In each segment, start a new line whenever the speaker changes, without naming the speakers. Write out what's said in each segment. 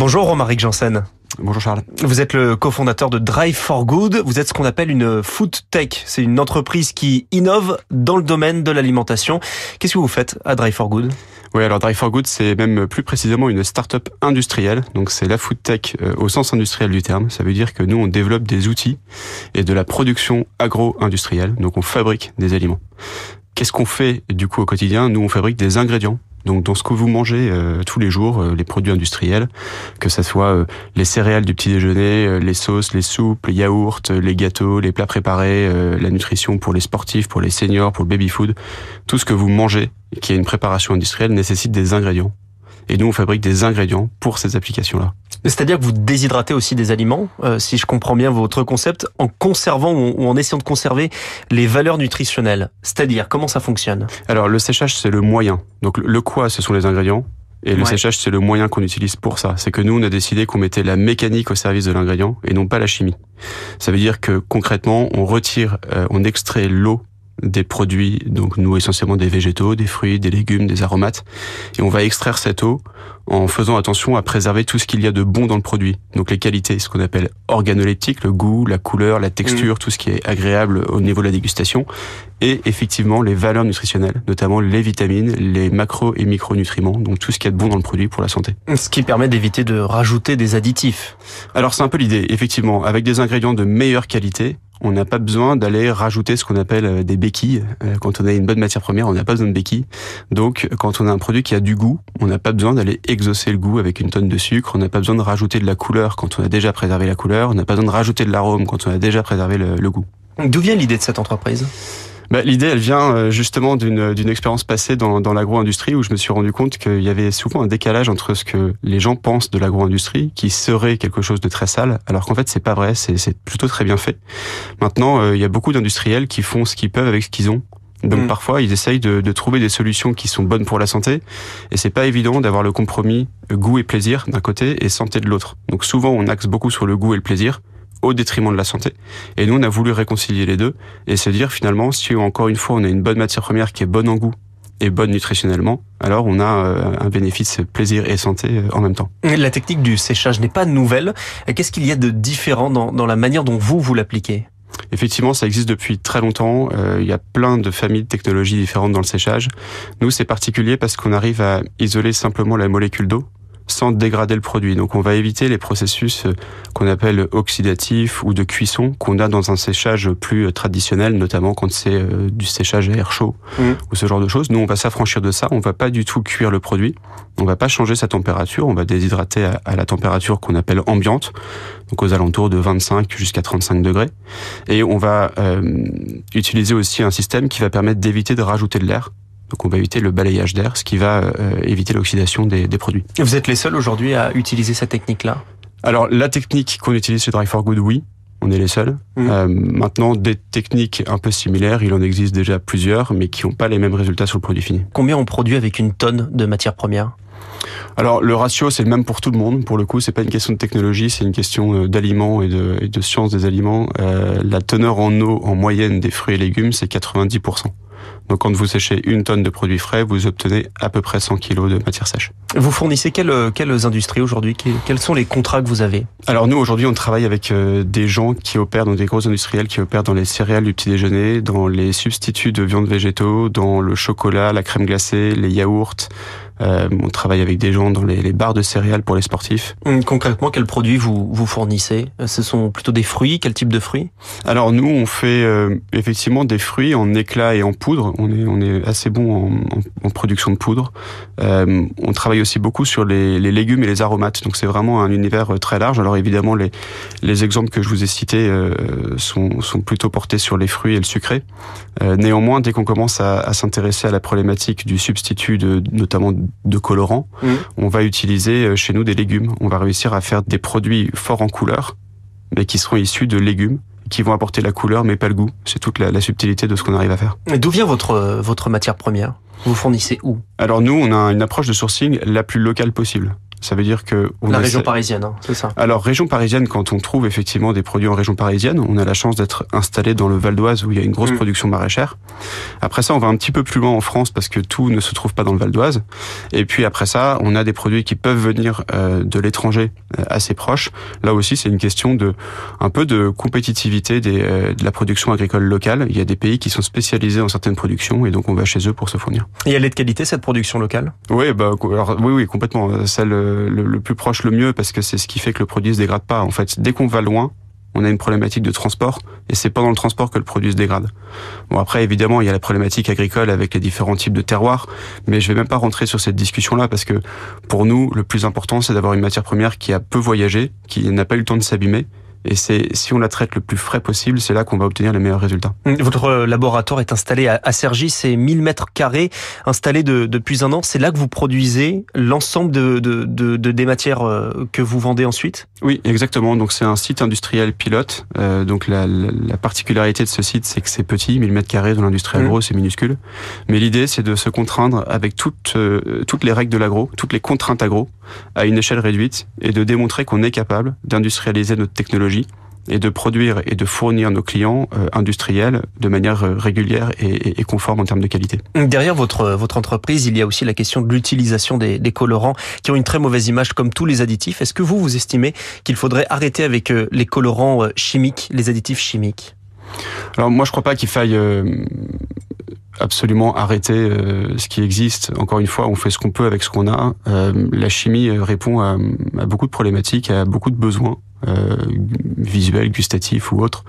Bonjour Romaric Janssen.
Bonjour Charles.
Vous êtes le cofondateur de Drive for Good. Vous êtes ce qu'on appelle une food tech. C'est une entreprise qui innove dans le domaine de l'alimentation. Qu'est-ce que vous faites à Drive for Good?
Oui, alors Drive for Good, c'est même plus précisément une start-up industrielle. Donc c'est la food tech euh, au sens industriel du terme. Ça veut dire que nous, on développe des outils et de la production agro-industrielle. Donc on fabrique des aliments. Qu'est-ce qu'on fait du coup au quotidien? Nous, on fabrique des ingrédients donc dans ce que vous mangez euh, tous les jours, euh, les produits industriels, que ce soit euh, les céréales du petit déjeuner, les sauces, les soupes, les yaourts, les gâteaux, les plats préparés, la nutrition pour les sportifs, pour les seniors, pour le baby food, tout ce que vous mangez qui a une préparation industrielle nécessite des ingrédients. Et nous, on fabrique des ingrédients pour ces applications-là.
C'est-à-dire que vous déshydratez aussi des aliments, euh, si je comprends bien votre concept, en conservant ou en essayant de conserver les valeurs nutritionnelles. C'est-à-dire, comment ça fonctionne?
Alors, le séchage, c'est le moyen. Donc, le quoi, ce sont les ingrédients. Et le séchage, c'est le moyen qu'on utilise pour ça. C'est que nous, on a décidé qu'on mettait la mécanique au service de l'ingrédient et non pas la chimie. Ça veut dire que concrètement, on retire, euh, on extrait l'eau des produits, donc nous essentiellement des végétaux, des fruits, des légumes, des aromates, et on va extraire cette eau en faisant attention à préserver tout ce qu'il y a de bon dans le produit. Donc les qualités, ce qu'on appelle organoleptique, le goût, la couleur, la texture, mmh. tout ce qui est agréable au niveau de la dégustation, et effectivement les valeurs nutritionnelles, notamment les vitamines, les macro et micronutriments, donc tout ce qui est de bon dans le produit pour la santé.
Ce qui permet d'éviter de rajouter des additifs.
Alors c'est un peu l'idée, effectivement, avec des ingrédients de meilleure qualité, on n'a pas besoin d'aller rajouter ce qu'on appelle euh, des béquilles. Euh, quand on a une bonne matière première, on n'a pas besoin de béquilles. Donc, quand on a un produit qui a du goût, on n'a pas besoin d'aller exaucer le goût avec une tonne de sucre. On n'a pas besoin de rajouter de la couleur quand on a déjà préservé la couleur. On n'a pas besoin de rajouter de l'arôme quand on a déjà préservé le, le goût.
D'où vient l'idée de cette entreprise?
Bah, L'idée, elle vient euh, justement d'une, expérience passée dans, dans l'agro-industrie où je me suis rendu compte qu'il y avait souvent un décalage entre ce que les gens pensent de l'agro-industrie, qui serait quelque chose de très sale, alors qu'en fait, c'est pas vrai, c'est, c'est plutôt très bien fait. Maintenant, euh, il y a beaucoup d'industriels qui font ce qu'ils peuvent avec ce qu'ils ont. Donc mm. parfois, ils essayent de, de, trouver des solutions qui sont bonnes pour la santé, et c'est pas évident d'avoir le compromis goût et plaisir d'un côté et santé de l'autre. Donc souvent, on axe beaucoup sur le goût et le plaisir, au détriment de la santé. Et nous, on a voulu réconcilier les deux et se dire finalement, si encore une fois, on a une bonne matière première qui est bonne en goût et bonne nutritionnellement, alors on a euh, un bénéfice plaisir et santé euh, en même temps.
La technique du séchage n'est pas nouvelle. Qu'est-ce qu'il y a de différent dans, dans la manière dont vous, vous l'appliquez?
Effectivement, ça existe depuis très longtemps. Euh, il y a plein de familles de technologies différentes dans le séchage. Nous, c'est particulier parce qu'on arrive à isoler simplement la molécule d'eau sans dégrader le produit. Donc on va éviter les processus euh, qu'on appelle oxydatifs ou de cuisson qu'on a dans un séchage plus euh, traditionnel, notamment quand c'est euh, du séchage à air chaud mmh. ou ce genre de choses. Nous, on va s'affranchir de ça. On va pas du tout cuire le produit. On va pas changer sa température. On va déshydrater à, la température qu'on appelle ambiante, donc aux alentours de 25 jusqu'à 35 degrés. Et on va utiliser aussi un système qui va permettre d'éviter de rajouter de l'air. Donc on va éviter le balayage d'air, ce qui va euh, éviter l'oxydation des, des, produits.
Vous êtes les seuls aujourd'hui à utiliser cette technique-là?
Alors la technique qu'on utilise chez Dry for Good, oui. On est les seuls. Mmh. Euh, maintenant, des techniques un peu similaires, il en existe déjà plusieurs, mais qui n'ont pas les mêmes résultats sur le produit fini.
Combien on produit avec une tonne de matière première
alors le ratio c'est le même pour tout le monde. Pour le coup, c'est pas une question de technologie, c'est une question euh, d'aliments et de, et de science des aliments. Euh, la teneur en eau en moyenne des fruits et légumes, c'est 90%. Donc quand vous séchez une tonne de produits frais, vous obtenez à peu près 100 kg de matière sèche.
Vous fournissez quelles, quelles industries aujourd'hui? Quels sont les contrats que vous avez?
Alors nous aujourd'hui on travaille avec euh, des gens qui opèrent dans des gros industriels qui opèrent dans les céréales du petit déjeuner, dans les substituts de viande végétaux, dans le chocolat, la crème glacée, les yaourts, euh, on travaille avec des gens dans les, les, barres de céréales pour les sportifs.
Hum, concrètement, quels produits vous, vous fournissez? Ce sont plutôt des fruits? Quel type de fruits?
Alors nous, on fait euh, effectivement des fruits en éclat et en poudre. On est, on est assez bon en, en, en production de poudre. Euh, on travaille aussi beaucoup sur les, les, légumes et les aromates. Donc c'est vraiment un univers euh, très large. Alors évidemment, les, les exemples que je vous ai cités euh, sont, sont plutôt portés sur les fruits et le sucré. néanmoins, dès qu'on commence à, à s'intéresser à la problématique du substitut de notamment de colorants, mmh. on va utiliser chez nous des légumes. On va réussir à faire des produits forts en couleur, mais qui seront issus de légumes qui vont apporter la couleur mais pas le goût. C'est toute la, la, subtilité de ce qu'on arrive à faire.
D'où vient votre votre matière première? Vous fournissez où?
Alors nous, on a une approche de sourcing la plus locale possible. Ça veut dire que
on la région parisienne, hein, c'est ça.
Alors région parisienne, quand on trouve effectivement des produits en région parisienne, on a la chance d'être installé dans le Val d'Oise où il y a une grosse mm. production maraîchère. Après ça, on va un petit peu plus loin en France parce que tout ne se trouve pas dans le Val d'Oise. Et puis après ça, on a des produits qui peuvent venir euh, de l'étranger euh, assez proche. Là aussi, c'est une question de un peu de compétitivité des, euh, de la production agricole locale. Il y a des pays qui sont spécialisés en certaines productions et donc on va chez eux pour se fournir.
Et elle est de qualité cette production locale?
Oui, bah oui, oui, complètement. Celle le, plus proche, le mieux, parce que c'est ce qui fait que le produit se dégrade pas. En fait, dès qu'on va loin, on a une problématique de transport et c'est pendant le transport que le produit se dégrade. Bon après évidemment il y a la problématique agricole avec les différents types de terroirs, mais je vais même pas rentrer sur cette discussion là parce que pour nous le plus important c'est d'avoir une matière première qui a peu voyagé, qui n'a pas eu le temps de s'abîmer et c'est si on la traite le plus frais possible, c'est là qu'on va obtenir les meilleurs résultats.
Votre laboratoire est installé à, Cergy, c'est 1000 mètres carrés installé de, depuis un an. C'est là que vous produisez l'ensemble de, de, de, des matières euh, que vous vendez ensuite?
Oui, exactement. Donc c'est un site industriel pilote. Euh, donc la, la, particularité de ce site, c'est que c'est petit, 1000 mètres carrés. Dans l'industrie mmh. agro, c'est minuscule. Mais l'idée, c'est de se contraindre avec toutes euh, toutes les règles de l'agro, toutes les contraintes agro, à une échelle réduite, et de démontrer qu'on est capable d'industrialiser notre technologie et de produire et de fournir nos clients euh, industriels de manière euh, régulière et, conforme en termes de qualité.
Derrière votre, votre entreprise, il y a aussi la question de l'utilisation des, des, colorants qui ont une très mauvaise image comme tous les additifs. Est-ce que vous, vous estimez qu'il faudrait arrêter avec euh, les colorants chimiques, les additifs chimiques?
Alors moi, je crois pas qu'il faille absolument arrêter euh, ce qui existe. Encore une fois, on fait ce qu'on peut avec ce qu'on a. Euh, la chimie répond à, à, beaucoup de problématiques, à beaucoup de besoins visuels, gustatifs ou autres.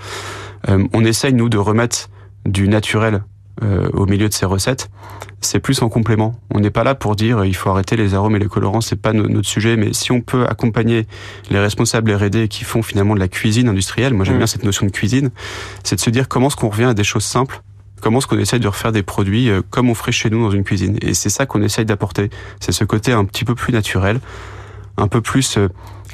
on essaye nous de remettre du naturel au milieu de ces recettes. C'est plus en complément. On n'est pas là pour dire il faut arrêter les arômes et les colorants, c'est pas notre sujet. Mais si on peut accompagner les responsables R&D qui font finalement de la cuisine industrielle, moi j'aime mmh. bien cette notion de cuisine, c'est de se dire comment est-ce qu'on revient à des choses simples comment est-ce qu'on essaye de refaire des produits euh, comme on ferait chez nous dans une cuisine. Et c'est ça qu'on essaye d'apporter. C'est ce côté un petit peu plus naturel, un peu plus, euh,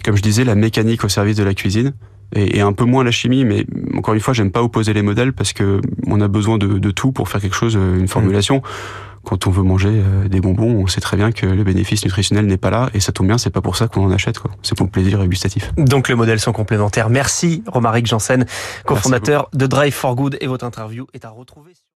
comme je disais, la mécanique au service de la cuisine. Et, un peu moins la chimie, mais encore une fois, j'aime pas opposer les modèles parce que on a besoin de, tout pour faire quelque chose, euh, une formulation. Quand on veut manger des bonbons, on sait très bien que le bénéfice nutritionnel n'est pas là, et ça tombe bien, c'est pas pour ça qu'on en achète, C'est pour le plaisir gustatif.
Donc le modèle sont complémentaires. Merci Romaric Janssen, cofondateur de Drive for Good, et votre interview est à retrouver.